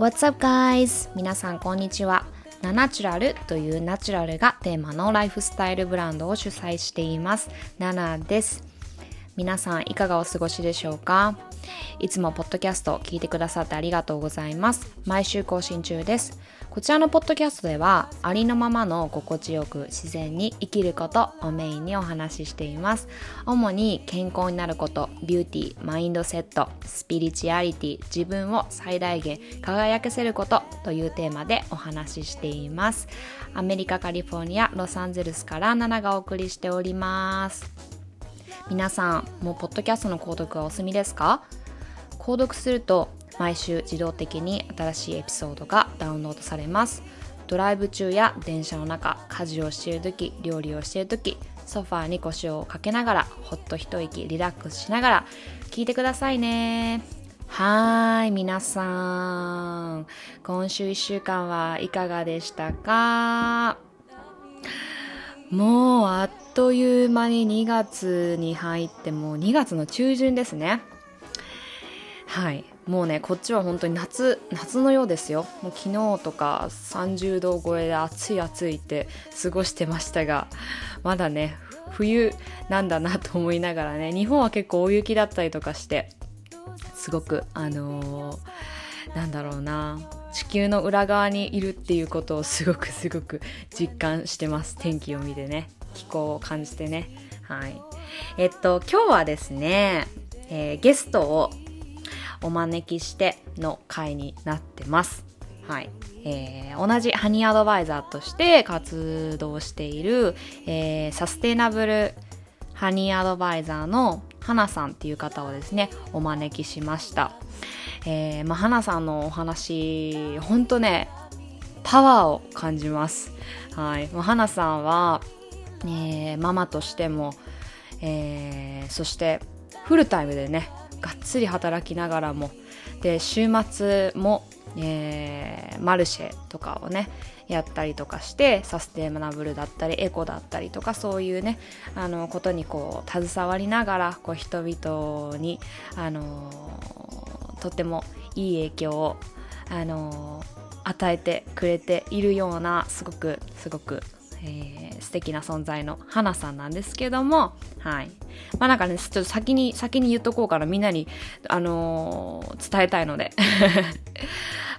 What's up guys? 皆さんこんにちは。ナナチュラルというナチュラルがテーマのライフスタイルブランドを主催しています。ナナです。皆さんいかがお過ごしでしょうか？いつもポッドキャストを聞いてくださってありがとうございます。毎週更新中です。こちらのポッドキャストではありのままの心地よく自然に生きることをメインにお話ししています主に健康になることビューティーマインドセットスピリチュアリティ自分を最大限輝かせることというテーマでお話ししていますアメリカカリフォルニアロサンゼルスからナナがお送りしております皆さんもうポッドキャストの購読はお済みですか？購読すると毎週自動的に新しいエピソードがダウンロードされます。ドライブ中や電車の中家事をしている時料理をしている時ソファーに腰をかけながらほっと一息リラックスしながら聞いてくださいね。はい皆さん。今週1週間はいかがでしたか？もうあっという間に2月に入ってもう2月の中旬ですね。はい。もうねこっちは本当に夏夏のようですよ。もう昨日とか30度超えで暑い暑いって過ごしてましたがまだね冬なんだなと思いながらね日本は結構大雪だったりとかしてすごくあのー、なんだろうな地球の裏側にいるっていうことをすごくすごく実感してます。天気を見てね気候を感じてね。はい。えっと今日はですね、えー、ゲストをお招きしての回になってます。はい。えー、同じハニーアドバイザーとして活動している、えー、サステイナブルハニーアドバイザーの花さんっていう方をですね、お招きしました。えー、まあ、花さんのお話、ほんとね、パワーを感じます。はい。まあ、花さんは、えー、ママとしても、えー、そしてフルタイムでね、がっつり働きながらもで週末も、えー、マルシェとかをねやったりとかしてサステナブルだったりエコだったりとかそういうねあのことにこう携わりながらこう人々に、あのー、とってもいい影響を、あのー、与えてくれているようなすごくすごくえー、素敵な存在の花さんなんですけども、はい。まあなんかね、ちょっと先に、先に言っとこうかな、みんなに、あのー、伝えたいので。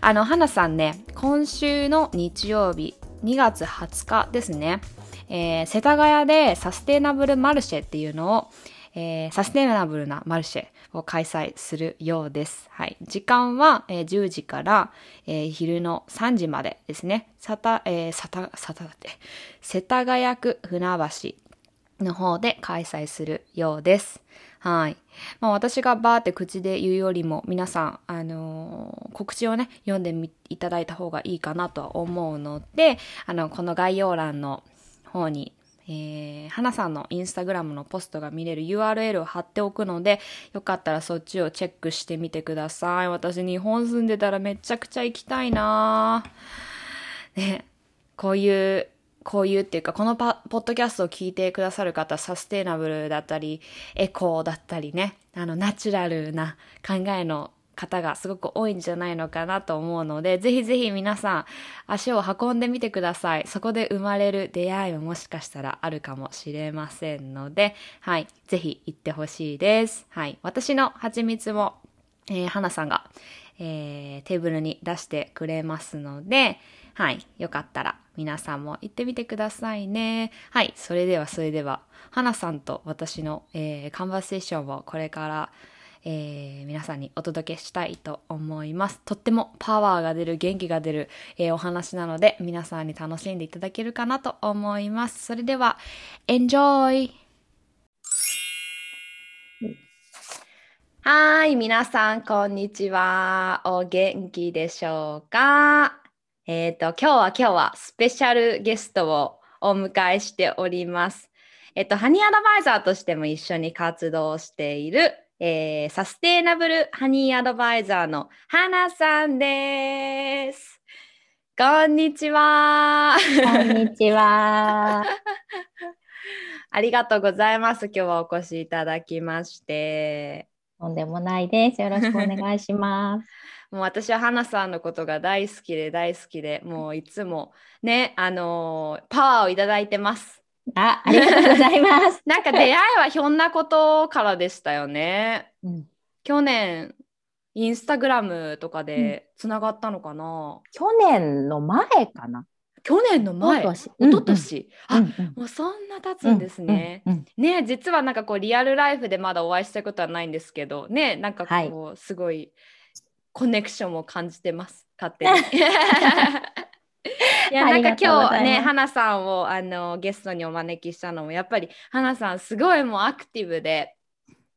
あの、花さんね、今週の日曜日、2月20日ですね、えー、世田谷でサステナブルマルシェっていうのを、えー、サステナブルなマルシェを開催するようです。はい。時間は、えー、10時から、えー、昼の3時までですね。さた、えー、さた、さたって、世田谷区船橋の方で開催するようです。はい。まあ私がバーって口で言うよりも皆さん、あのー、告知をね、読んでみいただいた方がいいかなとは思うので、あの、この概要欄の方にえー、花さんのインスタグラムのポストが見れる URL を貼っておくので、よかったらそっちをチェックしてみてください。私日本住んでたらめちゃくちゃ行きたいなね、こういう、こういうっていうか、このパポッドキャストを聞いてくださる方、サステイナブルだったり、エコーだったりね、あの、ナチュラルな考えの方がすごく多いんじゃないのかなと思うので、ぜひぜひ皆さん足を運んでみてください。そこで生まれる出会いももしかしたらあるかもしれませんので、はい、ぜひ行ってほしいです。はい、私の蜂蜜も、えー、花さんが、えー、テーブルに出してくれますので、はい、よかったら皆さんも行ってみてくださいね。はい、それではそれでは、花さんと私の、えー、カンバセーションをこれからえー、皆さんにお届けしたいと思います。とってもパワーが出る、元気が出る、えー、お話なので、皆さんに楽しんでいただけるかなと思います。それでは、Enjoy! はい、皆さん、こんにちは。お元気でしょうか？えっ、ー、と、今日は今日はスペシャルゲストをお迎えしております。えっと、ハニーアドバイザーとしても一緒に活動しているえー、サステイナブルハニーアドバイザーの花さんです。こんにちは。こんにちは。ありがとうございます。今日はお越しいただきまして。とんでもないです。よろしくお願いします。もう私は花さんのことが大好きで大好きで、もういつもね、あのーパワーをいただいてます。あ、ありがとうございます。なんか出会いはひょんなことからでしたよね。うん、去年、インスタグラムとかでつながったのかな、去年の前かな。去年の前、一一昨昨年、あ、うんうん。もうそんな経つんですね。うんうんね実はなんかこうリアルライフでまだお会いしたことはないんですけどねなんかこう、すごいコネクションを感じてます。勝手に。いやなんか今日ね花さんをあのゲストにお招きしたのもやっぱり花さんすごいもうアクティブで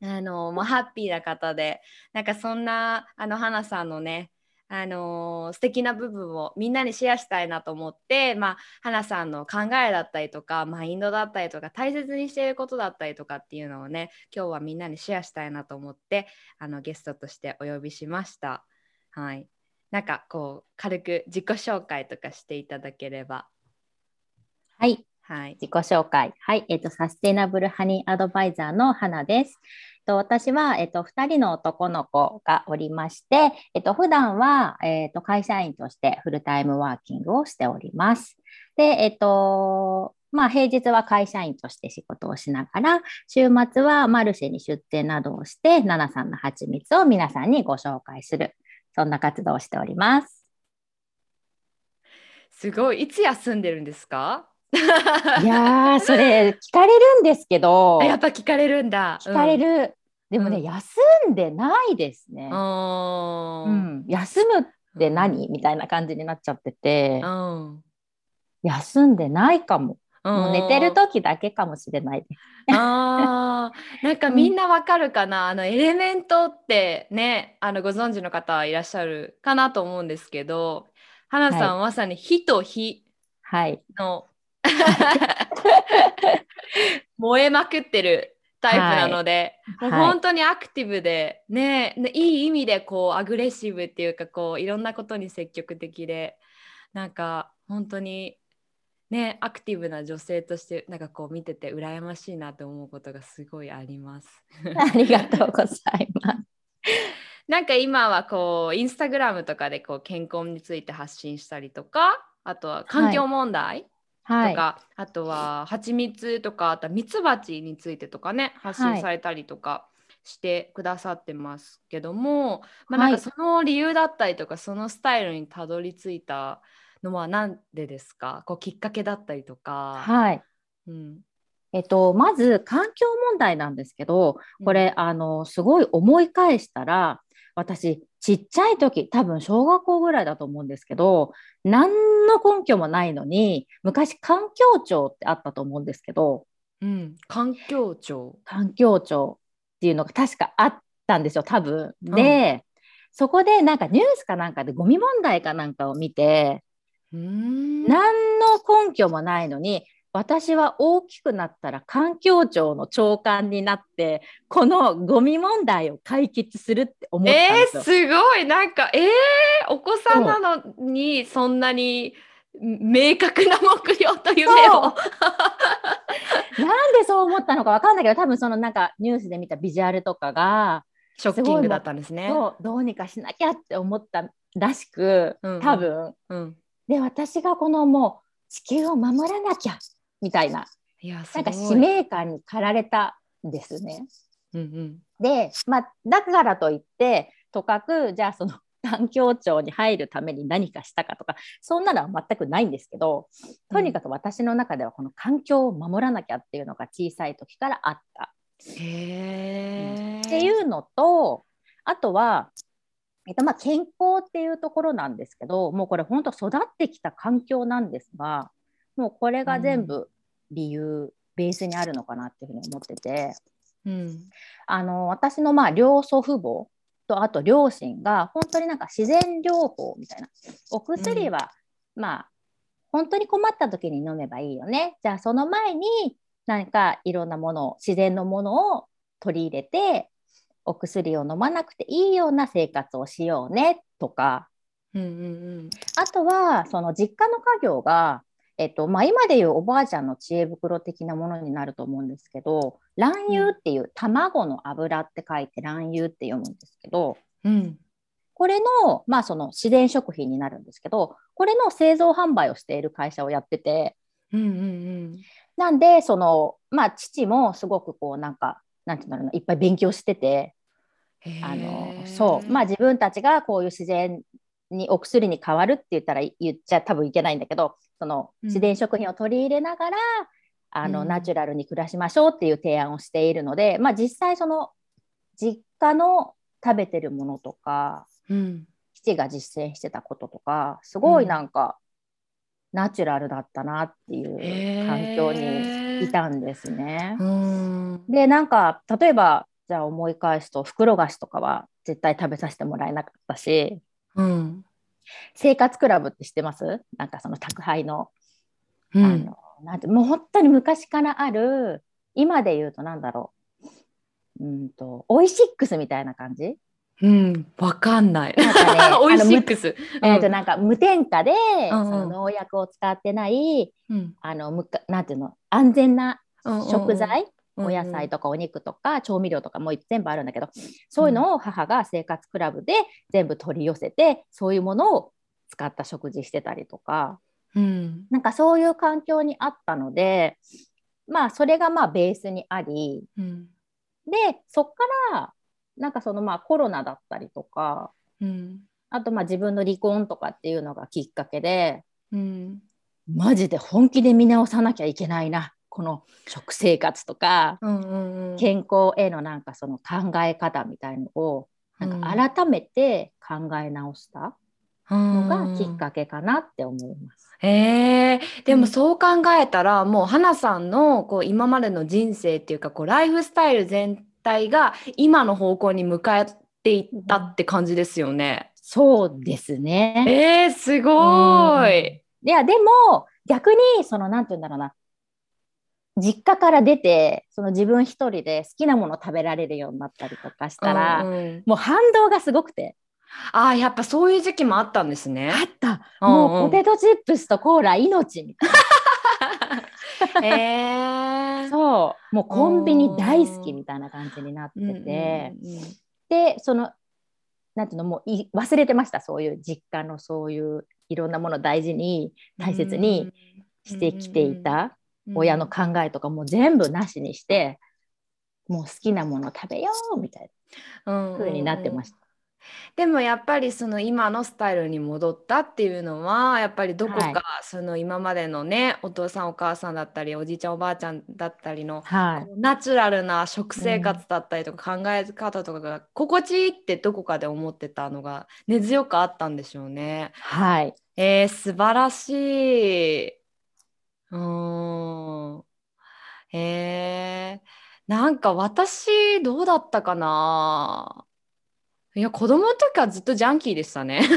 あのもうハッピーな方でなんかそんなあの花さんのねあの素敵な部分をみんなにシェアしたいなと思って、まあ、花さんの考えだったりとかマインドだったりとか大切にしていることだったりとかっていうのをね今日はみんなにシェアしたいなと思ってあのゲストとしてお呼びしました。はい、なんかこう軽く自己紹介とかしていただければ。はい、はい、自己紹介。はい、えっ、と、サステナブルハニーアドバイザーの花です。と私は、えっと、2人の男の子がおりまして、えっと、普段は、えっと、会社員としてフルタイムワーキングをしております。で、えっと、まあ、平日は会社員として仕事をしながら、週末はマルシェに出店などをして、ナナさんの蜂蜜を皆さんにご紹介する、そんな活動をしております。すごいいつ休んでるんですか？いやー、それ聞かれるんですけど、あやっぱ聞かれるんだ。聞かれる。でもね、うん休んでないですね。うん。う。うんん、休むって何？みたいな感じになっちゃってて、うん。休んでないかも。もう寝てると時だけかもしれない。あー。なんかみんなわかるかな、あのエレメントってねあのご存知の方いらっしゃるかなと思うんですけど花さん、まさに火と火はい。の 燃えまくってるタイプなので、はい。もう本当にアクティブで、ねねいい意味でこうアグレッシブっていうかこういろんなことに積極的でなんか本当にねアクティブな女性としてなんかこう見てて羨ましいなと思うことがすごいあります。ありがとうございます。なんか今はこうインスタグラムとかでこう健康について発信したりとかあとは環境問題、はい。とか、あとは蜂蜜とかあとはミツバチについてとかね発信されたりとかしてくださってますけども、まあ、なんはいかその理由だったりとかそのスタイルにたどり着いたのは何でですか？こうきっかけだったりとか。はい。うんえっと、まず環境問題なんですけど、これ、あの、すごい思い返したら、私、ちっちゃい時、多分小学校ぐらいだと思うんですけど、何の根拠もないのに、昔環境庁ってあったと思うんですけど、うん、環境庁。環境庁っていうのが確かあったんですよ、多分。で、そこでなんかニュースかなんかでゴミ問題かなんかを見て、うーん何の根拠もないのに、私は大きくなったら環境庁の長官になって、このゴミ問題を解決するって思ったんえー、ですよ。すごいなんかえー、お子さんなのにそんなに明確な目標と夢を。なんでそう思ったのかわかんないけど、多分そのなんかニュースで見たビジュアルとかが、ショッキングだったんですね。そうどうにかしなきゃって思ったらしく、うんうん多分。うん、で、私がこのもう地球を守らなきゃみたいな、いやなんか使命感に駆られたんですね。うんうん。で、まあ、だからといって、とかく、じゃあその環境庁に入るために何かしたかとか、そんなのは全くないんですけど、とにかく私の中ではこの環境を守らなきゃっていうのが小さい時からあった。へー。っていうのと、あとは、えっと、まあ健康っていうところなんですけど、もうこれ本当育ってきた環境なんですが、もうこれが全部理由、ベースにあるのかなっていうふうに思ってて、うん。あの私のまあ両祖父母とあと両親が本当になんか自然療法みたいなお薬はまあ本当に困った時に飲めばいいよね。じゃあその前に何かいろんなものを自然のものを取り入れてお薬を飲まなくていいような生活をしようねとか。うんうんあとはその実家の家業がえっとまあ、今でいうおばあちゃんの知恵袋的なものになると思うんですけど卵油っていう卵の油って書いて卵油って読むんですけど、うん。これの,、まあその自然食品になるんですけどこれの製造販売をしている会社をやってて。うんうん。なんでその、まあ、父もすごくこうなんかなんていうんだろうないっぱい勉強しててうん。あのそうまあ自分たちがこういう自然にお薬に変わるって言ったら言っちゃ多分いけないんだけどそのうん自然食品を取り入れながら、あのうんナチュラルに暮らしましょうっていう提案をしているので、まあ、実際その実家の食べてるものとかうん。父が実践してたこととかすごいなんか、ナチュラルだったなっていう環境にいたんですね。うん。でなんか例えばじゃあ思い返すと袋菓子とかは絶対食べさせてもらえなかったしうん。生活クラブって知ってます？なんかその宅配の,、うん。あのなんてもう本当に昔からある今で言うとなんだろううんとオイシックスみたいな感じ？うん。わかんない。なんかねオイシックス。えーとなんか無添加で、その農薬を使ってないうんあのむかなんていうの安全な食材、うんお野菜とかお肉とか調味料とかもう全部あるんだけどそういうのを母が生活クラブで全部取り寄せてそういうものを使った食事してたりとかうん。なんかそういう環境にあったのでまあそれがまあベースにありうん。でそっからなんかそのまあコロナだったりとかうん。あとまあ自分の離婚とかっていうのがきっかけでうん。マジで本気で見直さなきゃいけないなこの食生活とかうんうんうん。健康へのなんかその考え方みたいのをなんか改めて考え直したのがきっかけかなって思います。へえでうんもそう考えたら、もう花さんのこう今までの人生っていうかこうライフスタイル全体が今の方向に向かっていったって感じですよね。そうですね。えー、すごーい。いやでも逆にそのなんて言うんだろうな実家から出てその自分一人で好きなもの食べられるようになったりとかしたら、うんうんもう反動がすごくてあーやっぱそういう時期もあったんですね。あったもうポテトチップスとコーラ命みたいへ そう。もうコンビニ大好きみたいな感じになってて、でそのなんていうのもうい忘れてましたそういう実家のそういういろんなものを大事に大切にしてきていた親の考えとかも全部なしにしてもう好きなもの食べようみたいな風になってました。でもやっぱりその今のスタイルに戻ったっていうのはやっぱりどこはいかその今までのねお父さんお母さんだったりおじいちゃんおばあちゃんだったりのはいナチュラルな食生活だったりとか考え方とかが心地いいってどこかで思ってたのが根強くあったんでしょうね。はいえー、素晴らしい。うーん。えー、なんか私どうだったかないや子供の時からずっとジャンキーでしたね。ずっ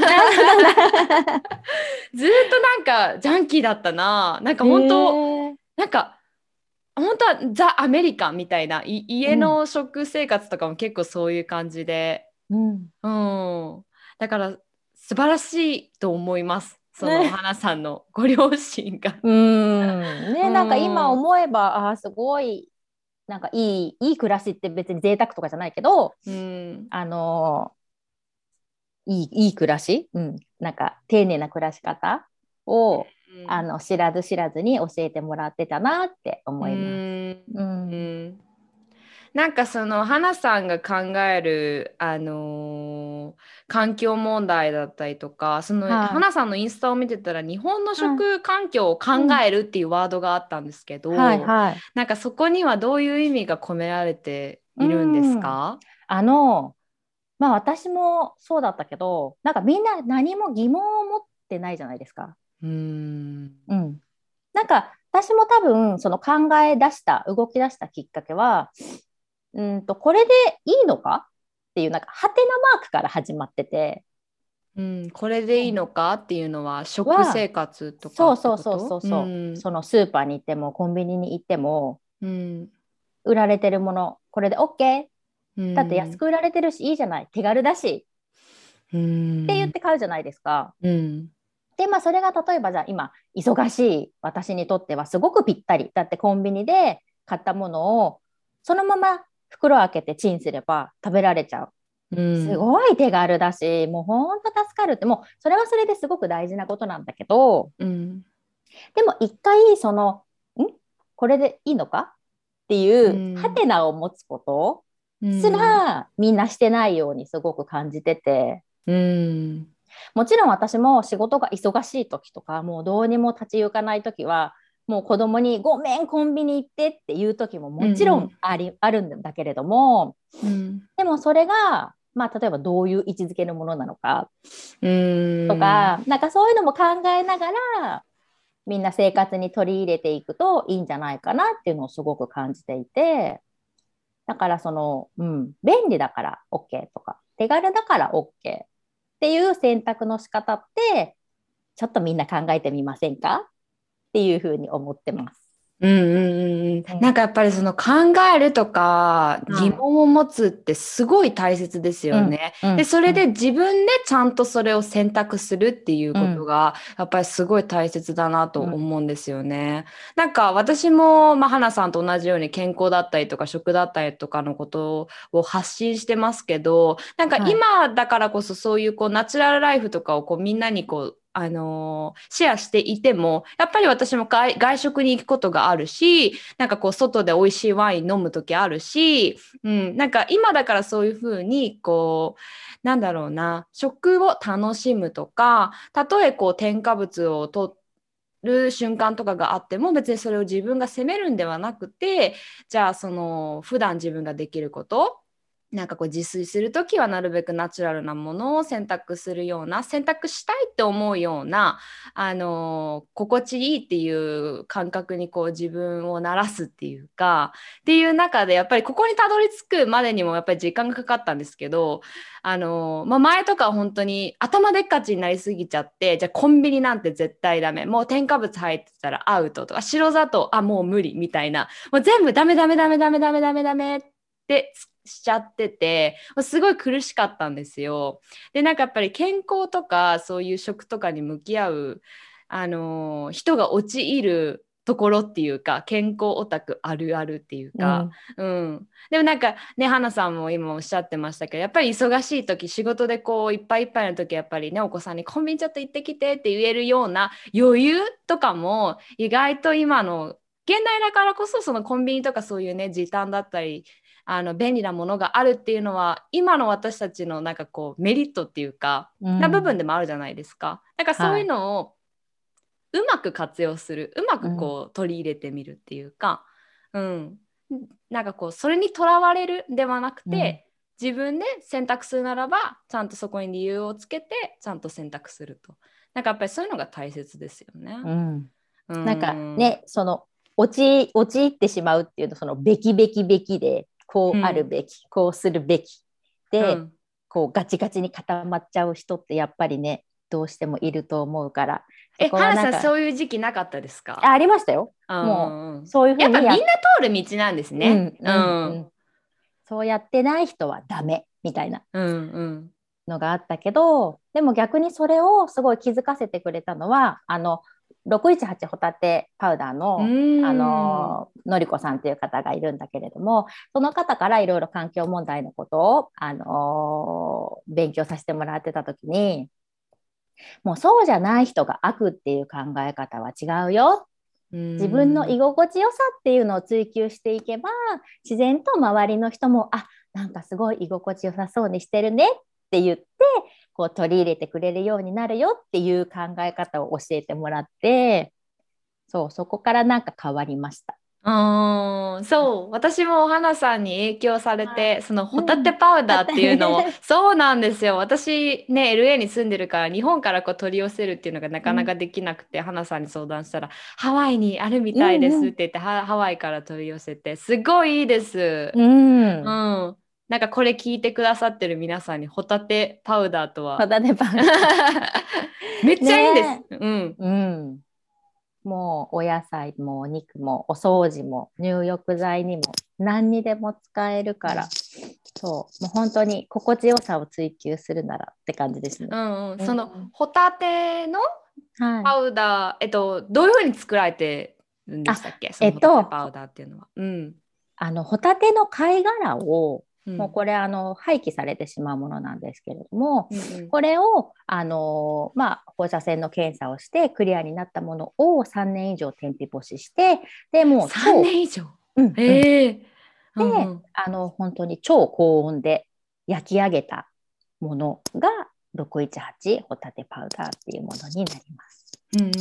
となんかジャンキーだったな。なんか本当、へーなんか本当はザ・アメリカンみたいない家の食生活とかも結構そういう感じで、うんうん、だから素晴らしいと思います。そのね花さんのご両親が。うんね、なんかうん今思えばあーすごいなんかいいいい暮らしって別に贅沢とかじゃないけどうん、あのーいいいい暮らし、うん、なんか丁寧な暮らし方を、あの知らず知らずに教えてもらってたなって思います。うん。ううんんなんかその花さんが考える、あのー環境問題だったりとかその、はい。花さんのインスタを見てたら日本の食環境を考えるっていうワードがあったんですけど、はいはい。なんかそこにはどういう意味が込められているんですか、あのまあ私もそうだったけどなんかみんな何も疑問を持ってないじゃないですか。うん。うん、なんか私も多分その考え出した動き出したきっかけはうんとこれでいいのか？っていうなんかハテナマークから始まってて。うん、これでいいのか？っていうのは食生活とかそうそうそうそうそう。うん。そのスーパーに行ってもコンビニに行ってもうん。売られてるものこれで OK うん。だって安く売られてるしいいじゃない。手軽だし。うん。って言って買うじゃないですか。うん。でまあそれが例えばじゃあ今忙しい。私にとってはすごくぴったり。だってコンビニで買ったものをそのまま袋開けてチンすれば食べられちゃう。うん。すごい手軽だし、もうほんと助かるって、もうそれはそれですごく大事なことなんだけど、うん。でも一回その、ん？これでいいのか？っていううん。ハテナを持つことうん。すらみんなしてないようにすごく感じてて、うん。もちろん私も仕事が忙しい時とか、もうどうにも立ち行かない時は、もう子供にごめんコンビニ行ってっていう時ももちろうんうんん。あり、あるんだけれども、うん。でもそれが、まあ例えばどういう位置づけのものなのか。うん。とか、なんかそういうのも考えながら、みんな生活に取り入れていくといいんじゃないかなっていうのをすごく感じていて、だからその、うん、便利だから OK とか、手軽だから OK っていう選択の仕方って、ちょっとみんな考えてみませんか？っていうふうに思ってます。うんうんうんうん。なんかやっぱりその考えるとかうん。疑問を持つってすごい大切ですよね。でそれで自分でちゃんとそれを選択するっていうことがやっぱりすごい大切だなと思うんですよね。なんか私もまあ花さんと同じように健康だったりとか食だったりとかのことを発信してますけどなんかはい。今だからこそそういうこうナチュラルライフとかをこうみんなにこうあのシェアしていてもやっぱり私も外食に行くことがあるしなんかこう外で美味しいワイン飲む時あるし、うん、なんか今だからそういうふうにこうなんだろうな食を楽しむとかたとえこう添加物を取る瞬間とかがあっても別にそれを自分が責めるんではなくてじゃあその普段自分ができることなんかこう自炊する時はなるべくナチュラルなものを選択するような選択したいって思うような、あの心地いいっていう感覚にこう自分を慣らすっていうかっていう中でやっぱりここにたどり着くまでにもやっぱり時間がかかったんですけど、あのまあ、前とか本当に頭でっかちになりすぎちゃってじゃあコンビニなんて絶対ダメ。もう添加物入ってたらアウトとか白砂糖あもう無理みたいな。もう全部ダメダメダメダメダメダメダメってしちゃっててすごい苦しかったんですよ。でなんかやっぱり健康とかそういう食とかに向き合う、あのー人が陥るところっていうか健康オタクあるあるっていうか、うん。でもなんかね花さんも今おっしゃってましたけどやっぱり忙しい時仕事でこういっぱいいっぱいの時やっぱりねお子さんにコンビニちょっと行ってきてって言えるような余裕とかも意外と今の現代だからこそそのコンビニとかそういうね時短だったりあの便利なものがあるっていうのは今の私たちのなんかこうメリットっていうか、うんな部分でもあるじゃないですか。なんかそういうのをうまく活用するうまくこう取り入れてみるっていうか、うん、なんかこうそれにとらわれるではなくて、自分で選択するならばちゃんとそこに理由をつけてちゃんと選択すると。なんかやっぱりそういうのが大切ですよね。うんうなんかね、その陥陥ってしまうっていうのそのべきべきべきでこうあるべき、こうするべき。で、うん。こうガチガチに固まっちゃう人ってやっぱりねどうしてもいると思うから。え、そこは花なんかさんそういう時期なかったですか？あありましたよ。ももそういうふうにやっぱみんなや通る道なんですね。うんうん。うん。そうやってない人はダメみたいな。うんうん。のがあったけどでも逆にそれをすごい気づかせてくれたのはあの618ホタテパウダーの、うん。あののりこさんっていう方がいるんだけれどもその方からいろいろ環境問題のことを、あの勉強させてもらってた時にもうそうじゃない人が悪っていう考え方は違うよ。自分の居心地よさっていうのを追求していけば自然と周りの人もあなんかすごい居心地よさそうにしてるねって言ってこう取り入れてくれるようになるよっていう考え方を教えてもらってそうそこからなんか変わりました。うんそう。私もお花さんに影響されて、そのホタテパウダーっていうのを、うん。そうなんですよ。私ね LA に住んでるから日本からこう取り寄せるっていうのがなかなかできなくて、花さんに相談したらハワイにあるみたいですって言って、ハハワイから取り寄せてすごいいいです。うん。うん、なんかこれ聞いてくださってる皆さんにホタテパウダーとはホタテパウダー めっちゃいいんです。ねうん。うん、もうお野菜もお肉もお掃除も入浴剤にも何にでも使えるからそうもう本当に心地よさを追求するならって感じですねう。んうん、うんそのホタテのはい。パウダー、えっと、どういうふうに作られてるんでしたっけ？えっとパウダーっていうのは。うん。あの、ホタテの貝殻を、うんもうこれ、あの、廃棄されてしまうものなんですけれども、うんうん。これを、あのまあ、放射線の検査をして、クリアになったものを3年以上天日干しして、で、もう超、3年以上？うんうん。ええ。うんうん。あの、本当に超高温で焼き上げたものが、618ホタテパウダーっていうものになります。うんうんうんう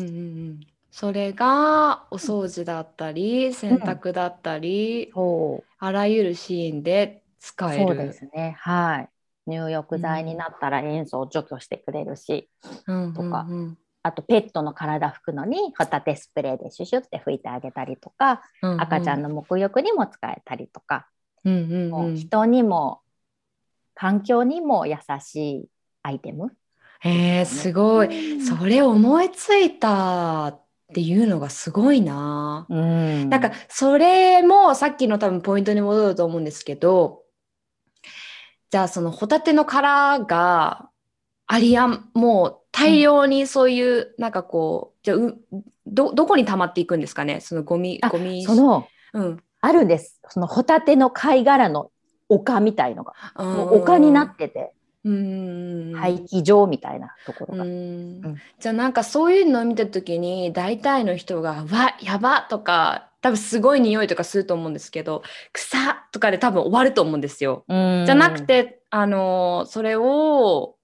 ん。それがお掃除だったり洗濯だったり、そう。あらゆるシーンで使える。そうですね。はい。入浴剤になったら塩素を除去してくれるし、うんとかうんあとペットの体拭くのにホタテスプレーでシュシュって拭いてあげたりとか、うんうん赤ちゃんの沐浴にも使えたりとか、うんうんもううん人にも環境にも優しいアイテム。へえすごい。それ思いついたっていうのがすごいな。うん。なんかそれもさっきの多分ポイントに戻ると思うんですけどじゃあそのホタテの殻がありやんもう大量にそういうなんかこうじゃあうどどこに溜まっていくんですかね？そのゴミあゴミ。そのうん。あるんです。そのホタテの貝殻の丘みたいのが、もう丘になってて、うん。廃棄場みたいなところうが。ん。じゃあなんかそういうのを見た時に大体の人が「わやば!」とか多分すごい匂いとかすると思うんですけど「草!」とかで多分終わると思うんですよ。じゃなく、て、あのそれを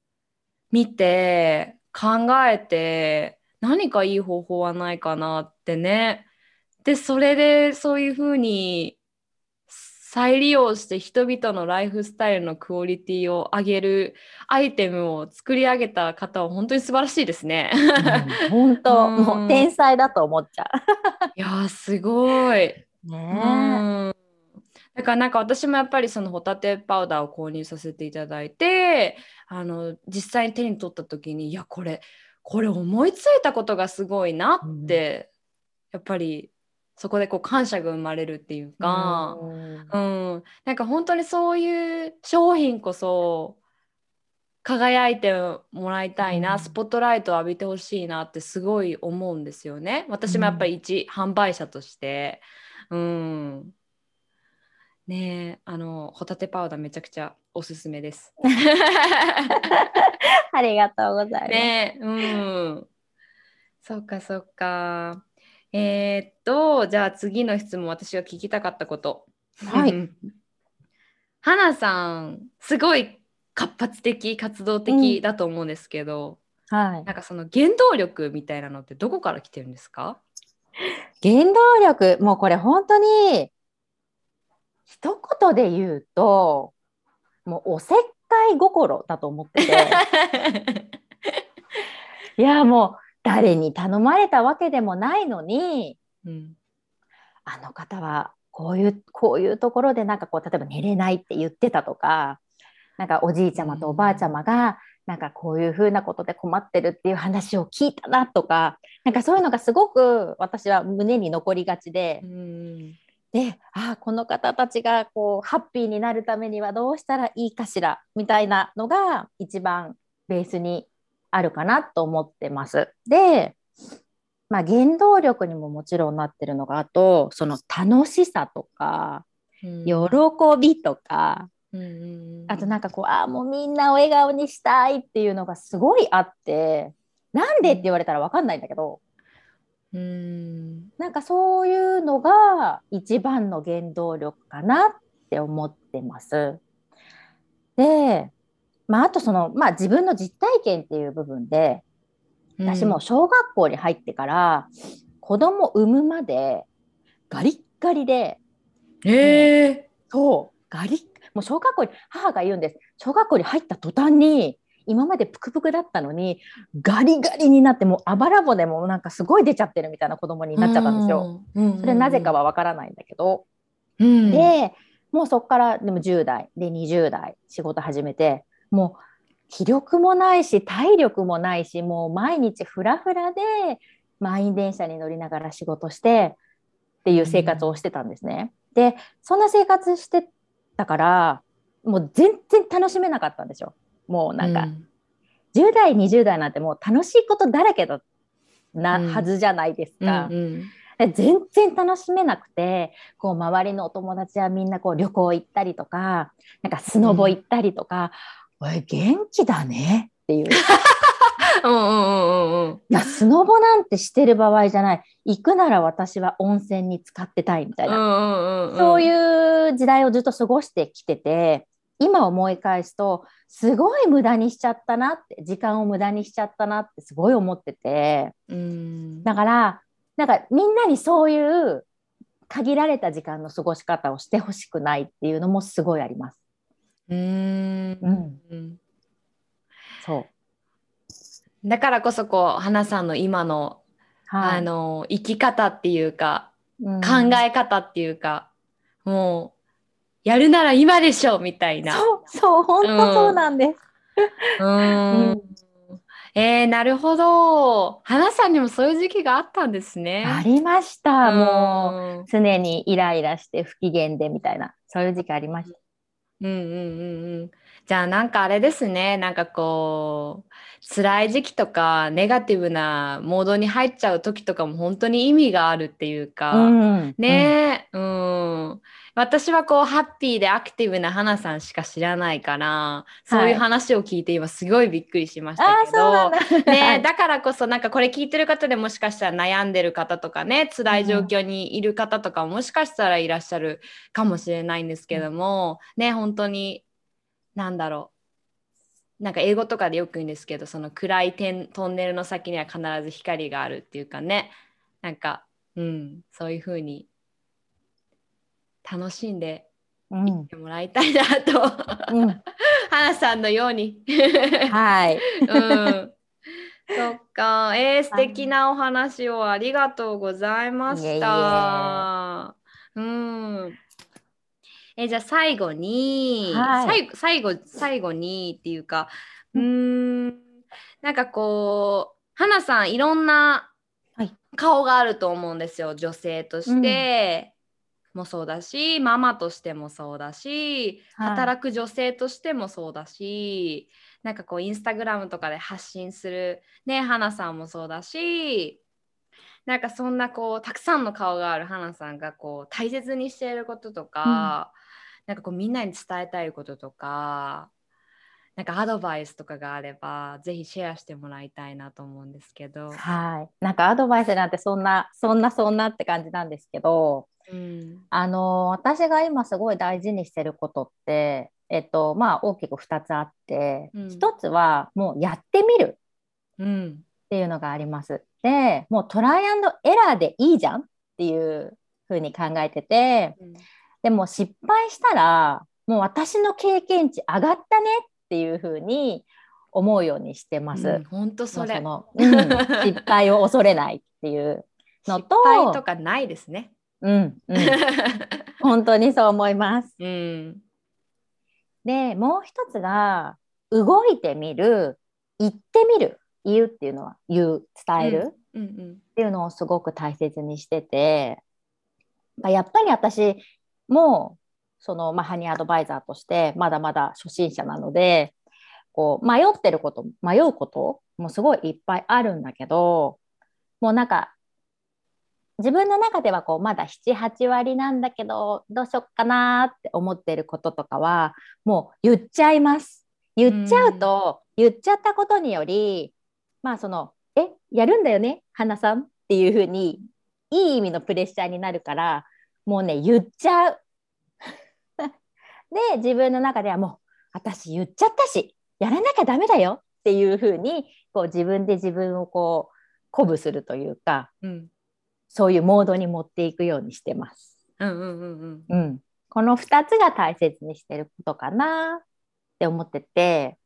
見て考えて何かいい方法はないかなってね。でそれでそういうふうに再利用して人々のライフスタイルのクオリティを上げるアイテムを作り上げた方は本当に素晴らしいですね。本当、うんもう天才だと思っちゃいやーすごい。う。うねんだからなんか私もやっぱりそのホタテパウダーを購入させていただいてあの実際に手に取った時にいやこれこれ思いついたことがすごいなって、やっぱりそこでこう感謝が生まれるっていうか、うんうんなんか本当にそういう商品こそ輝いてもらいたいな、うんスポットライトを浴びてほしいなってすごい思うんですよね。私もやっぱり一販売者として。うん。ねえ、あの、ホタテパウダーめちゃくちゃおすすめです。ありがとうございます。ねえ、うん。そっかそっか。えーっと、じゃあ次の質問、私が聞きたかったこと。はい。花さん、すごい活発的、活動的だと思うんですけど、はい。なんかその原動力みたいなのってどこから来てるんですか？原動力、もうこれ本当に一言で言うと、もうおせっかい心だと思ってて、いやもう誰に頼まれたわけでもないのに、うん。あの方はこういうこういうところでなんかこう例えば寝れないって言ってたとか、なんかおじいちゃまとおばあちゃまがなんかこういうふうなことで困ってるっていう話を聞いたなとか、なんかそういうのがすごく私は胸に残りがちでう、ん。で、ああこの方たちがこうハッピーになるためにはどうしたらいいかしらみたいなのが一番ベースにあるかなと思ってます。で、まあ、原動力にももちろんなってるのがあとその楽しさとかうん喜びとか、うんあとなんかこうああもうみんなを笑顔にしたいっていうのがすごいあってなんでって言われたら分かんないんだけどうんなんかそういうのが一番の原動力かなって思ってます。で、まあ、あとその、まあ、自分の実体験っていう部分で私もう小学校に入ってから子供産むまでガリッガリでええそう。ガリッもう小学校に母が言うんです。小学校に入った途端に今までプクプクだったのにガリガリになってもうあばら骨もなんかすごい出ちゃってるみたいな子供になっちゃったんですよ。。うん。それなぜか、はわからないんだけど、うん、でもうそこからでも10代で20代仕事始めてもう気力もないし体力もないしもう毎日フラフラで満員電車に乗りながら仕事してっていう生活をしてたんですね。でそんな生活してたからもう全然楽しめなかったんですよ。もうなんか、10代20代なんてもう楽しいことだらけだっなうんはずじゃないですか。うんうんで全然楽しめなくてこう周りのお友達はみんなこう旅行行ったりとかなんかスノボ行ったりとか「おい元気だね」っていう。うんうんうんうんいや、スノボなんてしてる場合じゃない。行くなら私は温泉に使ってたいみたいな。うんうんそうういう時代をずっと過ごしてきてて、今思い返すと、すごい無駄にしちゃったなって、時間を無駄にしちゃったなってすごい思ってて。んだから、なんかみんなにそういう限られた時間の過ごし方をしてほしくないっていうのもすごいあります。うんうん、うんそう。だからこそこう花さんの今の、はいあの生き方っていうかうん考え方っていうか、もうやるなら今でしょみたいな。そう、そう、本当そうなんです。うーんえー、なるほど。花さんにもそういう時期があったんですね。ありました。もう。う。常にイライラして不機嫌でみたいなそういう時期ありました。うんうんうんうん。じゃあなんかあれですね。なんかこう辛い時期とかネガティブなモードに入っちゃう時とかも本当に意味があるっていうか。うんねえ、うん、私はこうハッピーでアクティブな花さんしか知らないからそういう話を聞いて今すごいびっくりしましたけど、だ。ねえ、だからこそなんかこれ聞いてる方でもしかしたら悩んでる方とかね辛い状況にいる方とかももしかしたらいらっしゃるかもしれないんですけども、ね本当になんだろう。なんか英語とかでよく言うんですけどその暗い点トンネルの先には必ず光があるっていうかね。なんか、うん、そういう風に楽しんでうん。いってもらいたいなと、うん。花さんのように。はい。うん。そっか、えー、素敵なお話をありがとうございました。うん。えじゃあ最後に、はい。最後最後最後にっていうか、うーん、なんかこう、花さんいろんなはい。顔があると思うんですよ。女性としてもそうだし、ママとしてもそうだし、働く女性としてもそうだし、なんかこうインスタグラムとかで発信するね花さんもそうだしなんかそんなこうたくさんの顔がある花さんがこう大切にしていることとか、なんかこうみんなに伝えたいこととかなんかアドバイスとかがあればぜひシェアしてもらいたいなと思うんですけど。はい。なんかアドバイスなんてそんなそんなそんなって感じなんですけど、うんあの私が今すごい大事にしてることって、えっとまあ大きく2つあって、うん1つはもうやってみるうんっていうのがあります。で、もうトライアンドエラーでいいじゃんっていうふうに考えてて、でも失敗したら、もう私の経験値上がったねっていうふうに思うようにしてます。うん、本当それ。もうそのうん、失敗を恐れないっていうのと、失敗とかないですね。うんうん、本当にそう思います。うんで、もう一つが、動いてみる、言ってみる、言うっていうのは言う、伝える。うんうんっていうのをすごく大切にしててまあやっぱり私もその、まあ、ハニーアドバイザーとしてまだまだ初心者なのでこう迷ってること迷うこともすごいいっぱいあるんだけどもうなんか自分の中ではこうまだ78割なんだけどどうしよっかなって思ってることとかはもう言っちゃいます。言っちゃうと、言っちゃったことによりまあそのえやるんだよね？花さんっていうふうにいい意味のプレッシャーになるからもうね言っちゃう。で自分の中ではもう私言っちゃったしやらなきゃダメだよっていうふうにこう自分で自分をこう鼓舞するというかうんそういうモードに持っていくようにしてます。うんうんうんうん。うん、この2つが大切にしてることかなって思ってて。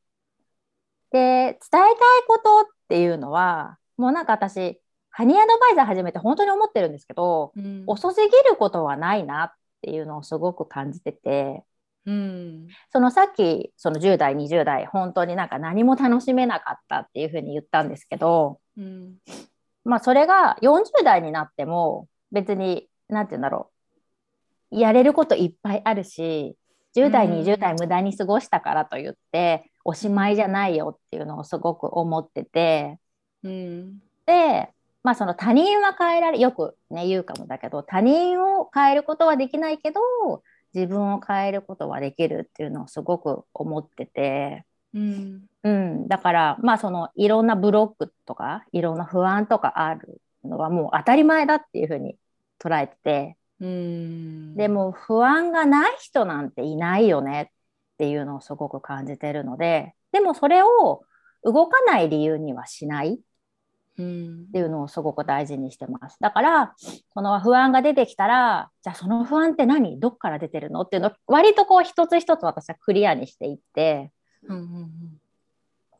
で伝えたいことっていうのはもうなんか私ハニーアドバイザー始めて本当に思ってるんですけどうん。遅すぎることはないなっていうのをすごく感じてて。うん。そのさっきその10代20代本当になんか何も楽しめなかったっていうふうに言ったんですけどうんまあそれが40代になっても別に何て言うんだろう。やれることいっぱいあるし10代うん。20代無駄に過ごしたからといっておしまいじゃないよっていうのをすごく思ってて。うん。でまあその他人は変えられよくね言うかもだけど他人を変えることはできないけど自分を変えることはできるっていうのをすごく思ってて、うん。うん、だからまあそのいろんなブロックとかいろんな不安とかあるのはもう当たり前だっていうふうに捉えてて。うん。でも不安がない人なんていないよねっていうのをすごく感じてるので。でもそれを動かない理由にはしない。うん。っていうのをすごく大事にしてます。だから、その不安が出てきたら、じゃあその不安って何？どっから出てるの？っていうのを割とこう一つ一つ私はクリアにしていって、うんうん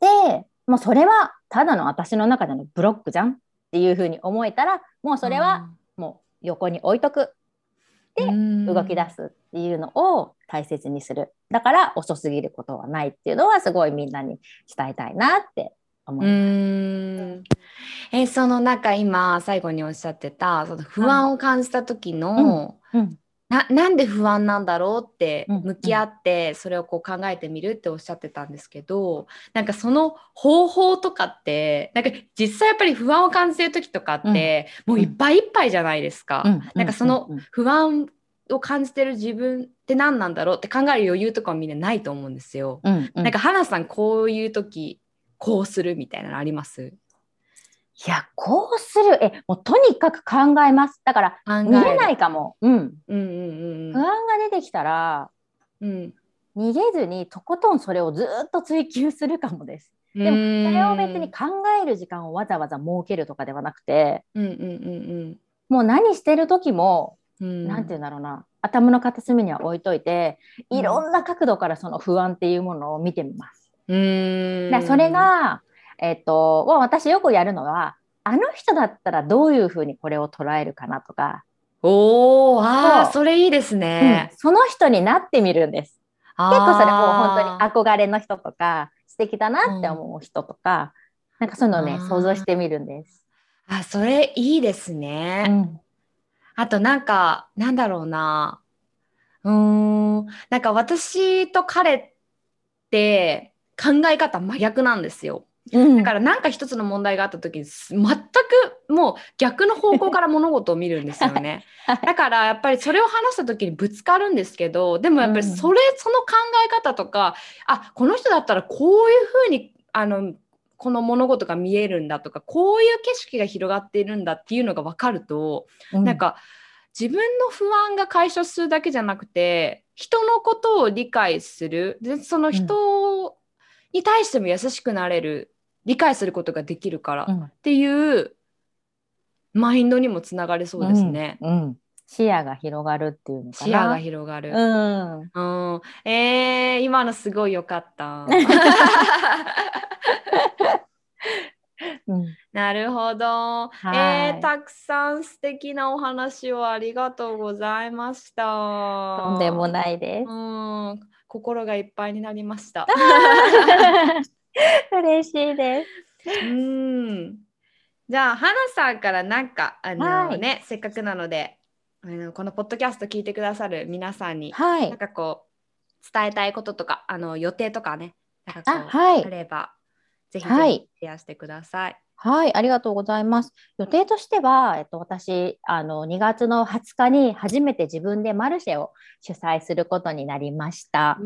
で、もうそれはただの私の中でのブロックじゃんっていうふうに思えたら、もうそれはもう横に置いとく。でうん動き出すっていうのを大切にする。だから遅すぎることはないっていうのはすごいみんなに伝えたいなって思ういます。んえそのなんか今最後におっしゃってたその不安を感じた時の、うんななんで不安なんだろうってうん向き合ってそれをこう考えてみるっておっしゃってたんですけどなんかその方法とかってなんか実際やっぱり不安を感じてる時とかって、もういっぱいいっぱいじゃないですか。うん。なんかその不安を感じてる自分って何なんだろうって考える余裕とかはみんなないと思うんですよ。なんか花さんこういう時こうするみたいなのあります？いや、こうする。え、もうとにかく考えます。だから、逃げないかも。うん。うんうん不安が出てきたら、うん逃げずにとことんそれをずっと追求するかもです。うん。でも、それを別に考える時間をわざわざ設けるとかではなくて、うんうんうんもう何してる時も、うんうん。なんて言うんだろうな、頭の片隅には置いといて、いろんな角度からその不安っていうものを見てみます。うーん。でそれが、えっと、私よくやるのは、あの人だったらどういうふうにこれを捉えるかなとか、おおああそれいいですねうん。その人になってみるんです。結結構それもう本当に憧れの人とか素敵だなって思う人とか、なんかそういうのをね想像してみるんです。あそれいいですね。うんあとなんかなんだろうなうーんなんか私と彼って考え方真逆なんですよ。うん。だからなんか一つの問題があった時全くもう逆の方向から物事を見るんですよね。はい。だからやっぱりそれを話した時にぶつかるんですけどでもやっぱりそれ、その考え方とかあこの人だったらこういうふうにあのこの物事が見えるんだとかこういう景色が広がっているんだっていうのが分かると、うん。なんか自分の不安が解消するだけじゃなくて人のことを理解する。でその人に対しても優しくなれる理解することができるからうんっていうマインドにもつながれそうですね。うんうん視野が広がるっていうのかな。視野が広がる。うん。うん、えー、今のすごい良かった。うん なるほど。はいえー、たくさん素敵なお話をありがとうございました。とんでもないです。うん、心がいっぱいになりました。嬉しいです。うん。じゃあ、花さんからなんか、あのはいね、せっかくなので、あのこのポッドキャスト聞いてくださる皆さんに、はいなん。かこう、伝えたいこととか、あの予定とかね、なんかこう、あはいあれば、ぜひぜはいひシェアしてください。はい、ありがとうございます。予定としては、えっと、私、あの、2月の20日に初めて自分でマルシェを主催することになりました。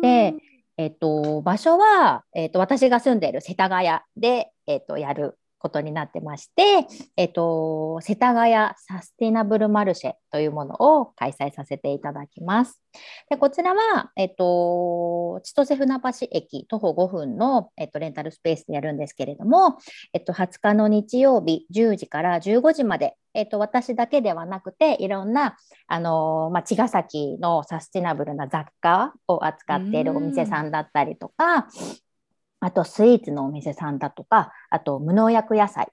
でえっと、場所は、えっと、私が住んでいる世田谷で、えっと、やることになってまして、えっと、世田谷サスティナブルマルシェというものを開催させていただきます。でこちらは、えっと、千歳船橋駅徒歩5分の、えっと、レンタルスペースでやるんですけれども、えっと、20日の日曜日10時から15時まで、えっと、私だけではなくていろんなあのまあ、茅ヶ崎のサスティナブルな雑貨を扱っているお店さんだったりとか、あとスイーツのお店さんだとか、あと無農薬野菜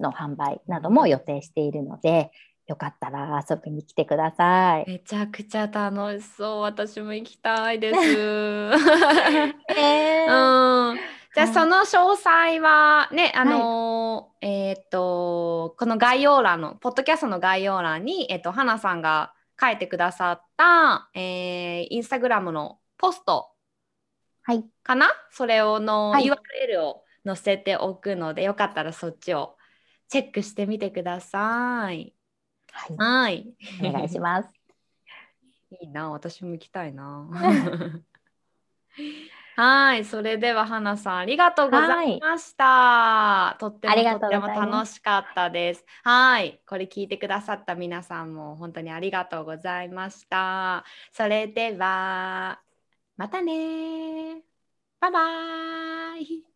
の販売なども予定しているので、よかったら遊びに来てください。めちゃくちゃ楽しそう。私も行きたいです。え うん。じゃあはいその詳細はね、あのーえーっとこの概要欄のポッドキャストの概要欄にえーっと花さんが書いてくださった、えーインスタグラムのポストはい、かな？それをのはい URL を載せておくので、よかったらそっちをチェックしてみてください。はい、はい。お願いします。いいな、私も行きたいな。はい、それでは花さんありがとうございました。とっととっても楽しかったです。はい、これ聞いてくださった皆さんも本当にありがとうございました。それではまたねバイバイ。